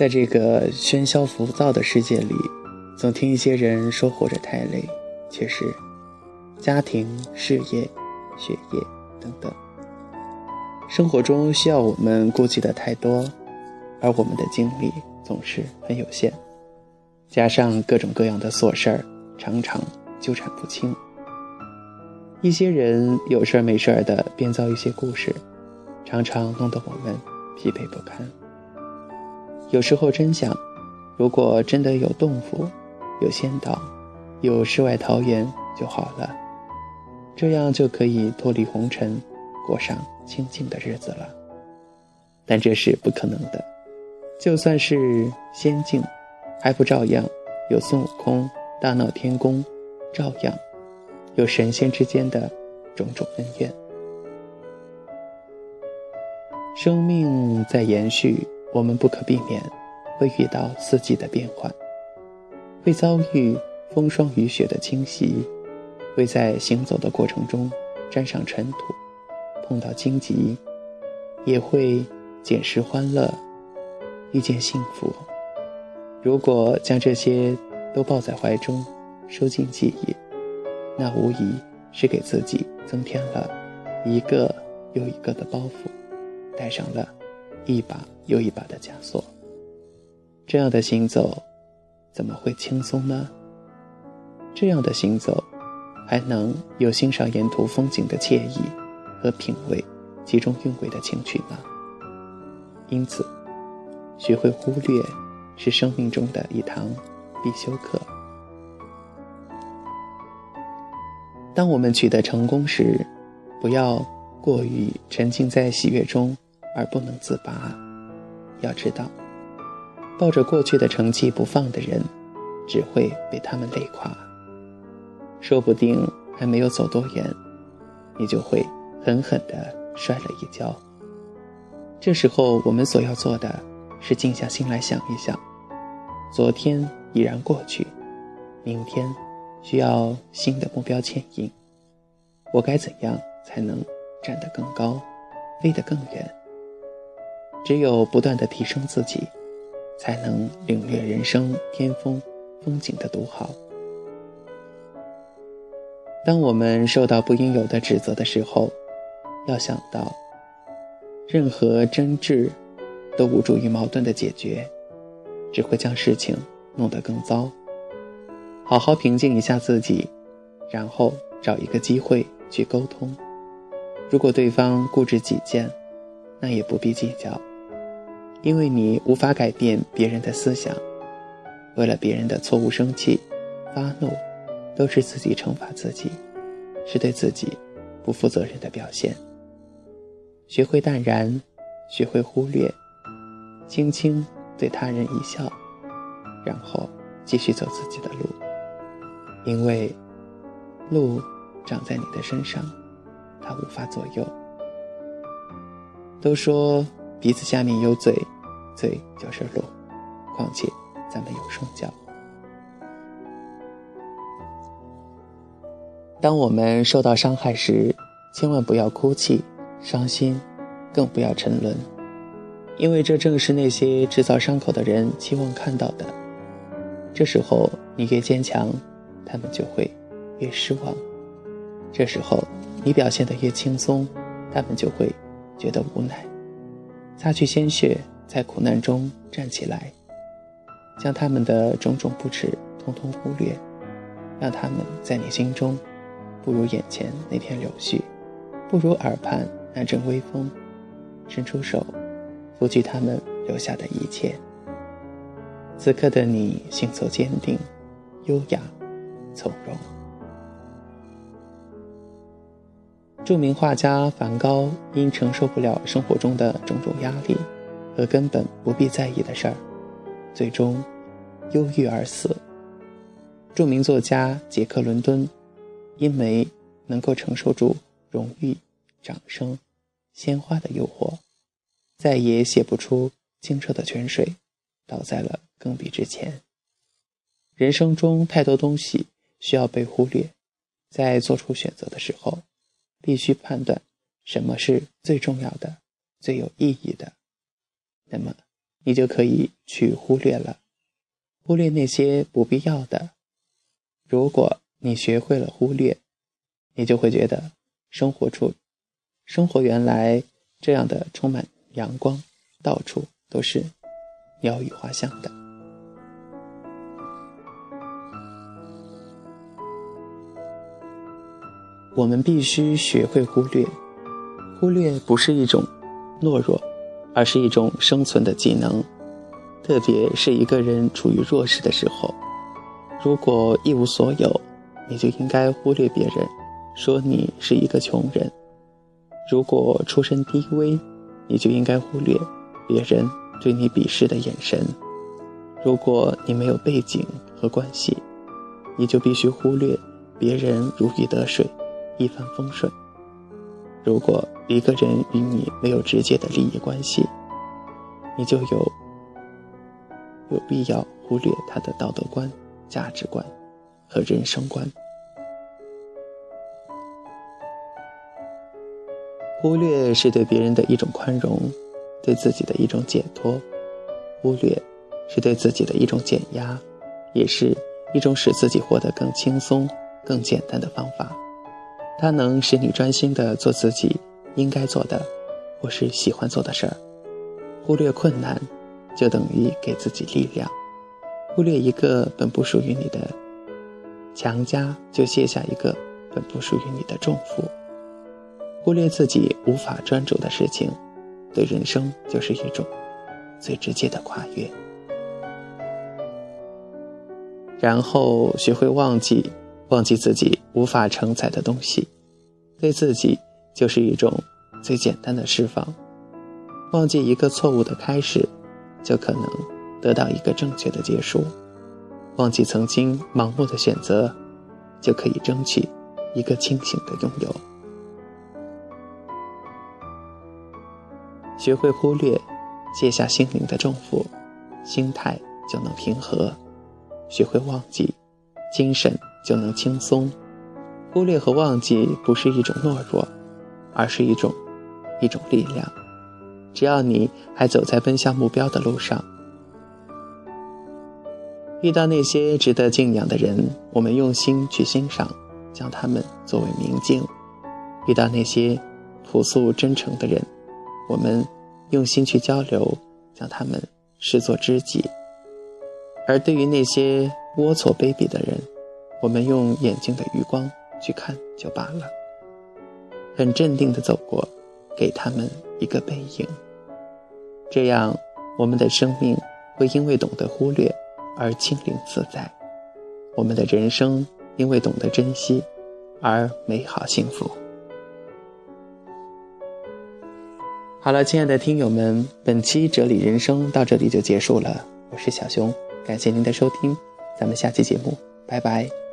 在这个喧嚣浮躁的世界里，总听一些人说活着太累，确实，家庭、事业、学业等等，生活中需要我们顾及的太多，而我们的精力总是很有限，加上各种各样的琐事儿，常常纠缠不清。一些人有事儿没事儿的编造一些故事，常常弄得我们疲惫不堪。有时候真想，如果真的有洞府，有仙岛，有世外桃源就好了，这样就可以脱离红尘，过上清静的日子了。但这是不可能的，就算是仙境，还不照样有孙悟空大闹天宫，照样。有神仙之间的种种恩怨，生命在延续，我们不可避免会遇到四季的变换，会遭遇风霜雨雪的侵袭，会在行走的过程中沾上尘土，碰到荆棘，也会捡拾欢乐，遇见幸福。如果将这些都抱在怀中，收进记忆。那无疑是给自己增添了一个又一个的包袱，带上了一把又一把的枷锁。这样的行走，怎么会轻松呢？这样的行走，还能有欣赏沿途风景的惬意和品味其中韵味的情趣吗？因此，学会忽略，是生命中的一堂必修课。当我们取得成功时，不要过于沉浸在喜悦中而不能自拔。要知道，抱着过去的成绩不放的人，只会被他们累垮。说不定还没有走多远，你就会狠狠地摔了一跤。这时候，我们所要做的是静下心来想一想：昨天已然过去，明天。需要新的目标牵引，我该怎样才能站得更高，飞得更远？只有不断的提升自己，才能领略人生巅峰风景的独好。当我们受到不应有的指责的时候，要想到，任何争执都无助于矛盾的解决，只会将事情弄得更糟。好好平静一下自己，然后找一个机会去沟通。如果对方固执己见，那也不必计较，因为你无法改变别人的思想。为了别人的错误生气、发怒，都是自己惩罚自己，是对自己不负责任的表现。学会淡然，学会忽略，轻轻对他人一笑，然后继续走自己的路。因为路长在你的身上，它无法左右。都说鼻子下面有嘴，嘴就是路。况且咱们有双脚。当我们受到伤害时，千万不要哭泣、伤心，更不要沉沦，因为这正是那些制造伤口的人期望看到的。这时候，你越坚强。他们就会越失望。这时候，你表现得越轻松，他们就会觉得无奈。擦去鲜血，在苦难中站起来，将他们的种种不耻通通忽略，让他们在你心中不如眼前那片柳絮，不如耳畔那阵微风。伸出手，拂去他们留下的一切。此刻的你，行走坚定，优雅。从容。著名画家梵高因承受不了生活中的种种压力和根本不必在意的事儿，最终忧郁而死。著名作家杰克·伦敦因为能够承受住荣誉、掌声、鲜花的诱惑，再也写不出清澈的泉水，倒在了更笔之前。人生中太多东西。需要被忽略，在做出选择的时候，必须判断什么是最重要的、最有意义的。那么，你就可以去忽略了，忽略那些不必要的。如果你学会了忽略，你就会觉得生活处，生活原来这样的充满阳光，到处都是鸟语花香的。我们必须学会忽略，忽略不是一种懦弱，而是一种生存的技能。特别是一个人处于弱势的时候，如果一无所有，你就应该忽略别人，说你是一个穷人；如果出身低微，你就应该忽略别人对你鄙视的眼神；如果你没有背景和关系，你就必须忽略别人如鱼得水。一帆风顺。如果一个人与你没有直接的利益关系，你就有有必要忽略他的道德观、价值观和人生观。忽略是对别人的一种宽容，对自己的一种解脱；忽略是对自己的一种减压，也是一种使自己活得更轻松、更简单的方法。它能使你专心的做自己应该做的，或是喜欢做的事儿。忽略困难，就等于给自己力量；忽略一个本不属于你的强加，就卸下一个本不属于你的重负。忽略自己无法专注的事情，对人生就是一种最直接的跨越。然后学会忘记。忘记自己无法承载的东西，对自己就是一种最简单的释放。忘记一个错误的开始，就可能得到一个正确的结束；忘记曾经盲目的选择，就可以争取一个清醒的拥有。学会忽略，卸下心灵的重负，心态就能平和；学会忘记，精神。就能轻松。忽略和忘记不是一种懦弱，而是一种一种力量。只要你还走在奔向目标的路上，遇到那些值得敬仰的人，我们用心去欣赏，将他们作为明镜；遇到那些朴素真诚的人，我们用心去交流，将他们视作知己。而对于那些龌龊卑鄙的人，我们用眼睛的余光去看就罢了，很镇定的走过，给他们一个背影。这样，我们的生命会因为懂得忽略而清灵自在，我们的人生因为懂得珍惜而美好幸福。好了，亲爱的听友们，本期哲理人生到这里就结束了。我是小熊，感谢您的收听，咱们下期节目，拜拜。